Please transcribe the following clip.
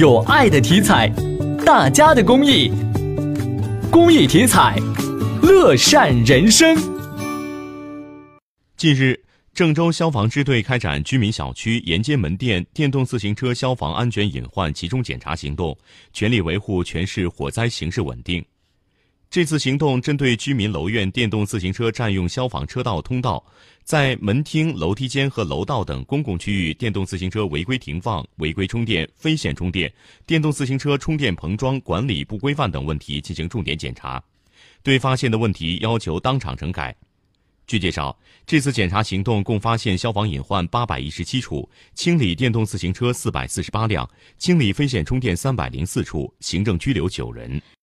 有爱的体彩，大家的公益，公益体彩，乐善人生。近日，郑州消防支队开展居民小区沿街门店电动自行车消防安全隐患集中检查行动，全力维护全市火灾形势稳定。这次行动针对居民楼院电动自行车占用消防车道通道，在门厅、楼梯间和楼道等公共区域电动自行车违规停放、违规充电、非线充电、电动自行车充电棚装管理不规范等问题进行重点检查，对发现的问题要求当场整改。据介绍，这次检查行动共发现消防隐患八百一十七处，清理电动自行车四百四十八辆，清理非线充电三百零四处，行政拘留九人。